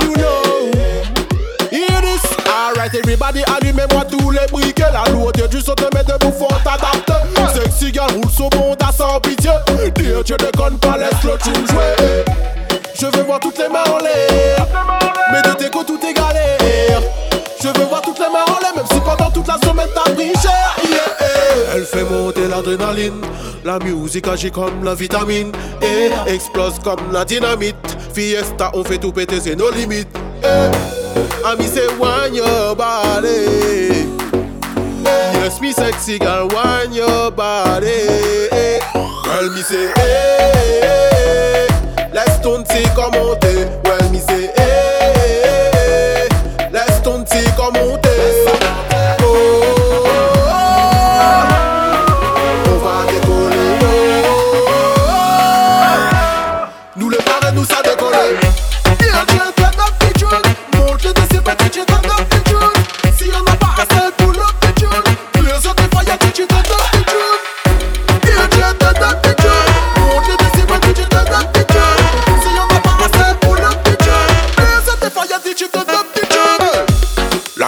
You know. Hear this? Alright, everybody, allumez-moi tous les briquets. La lourde, du saut te met debout, faut t'adapter. Sexy girl roule sur bon, t'as sans pitié. Dieu, tu déconnes pas, laisse le tune jouer. Je veux voir toutes les mains en l'air. Mais de tes côtés, tout est galère. Je veux voir toutes les mains en l'air, même si pendant toute la semaine t'as pris cher. Elle fait monter l'adrénaline. La musique agit comme la vitamine. Et explose comme la dynamite. Fiesta, on fait tout péter, c'est nos limites. Eh, Ami, c'est wine your body. Yes, me sexy girl, wine your body. Girl, me say, laisse ton petit commenter. Well, me say,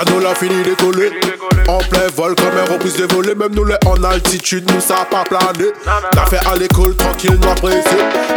L'anneau l'a fini décoller. En plein vol comme un reprise de voler. Même nous les en altitude, nous ça pas plané. T'as fait à l'école tranquille, nous pressé.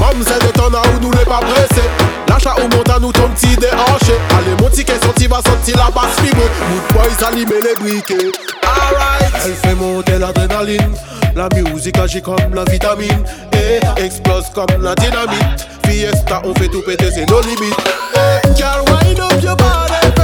Mademoiselle de ton où nous les pas pressés. L'achat au montant nous ton petit déhanché. Allez, mon ticket sorti va sortir la basse fibre. Mood boys allumer les briquets. Alright. Elle fait monter l'adrénaline. La musique agit comme la vitamine. Et explose comme la dynamite. Fiesta, on fait tout péter, c'est nos limites. Eh, girl, wind up your body.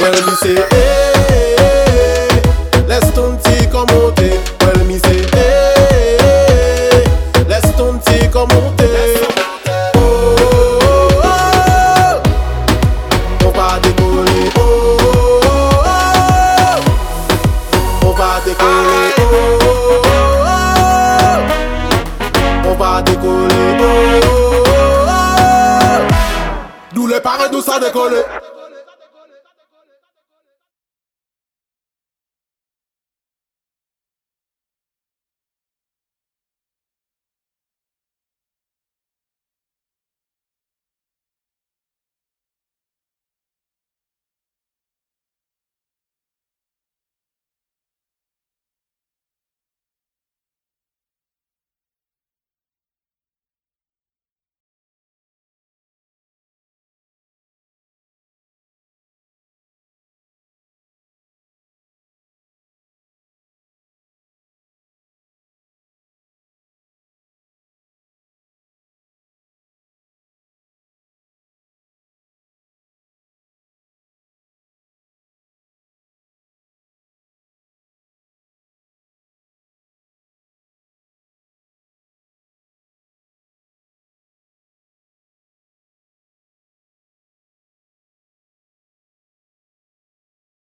Well, me say, hey, laisse ton petit commenter. Well, me. Oh, oh, oh, on va décoller. Oh, oh, oh, on va décoller. Oh, oh, oh, on va décoller. Oh, oh, oh, nous les parents, nous ça décoller.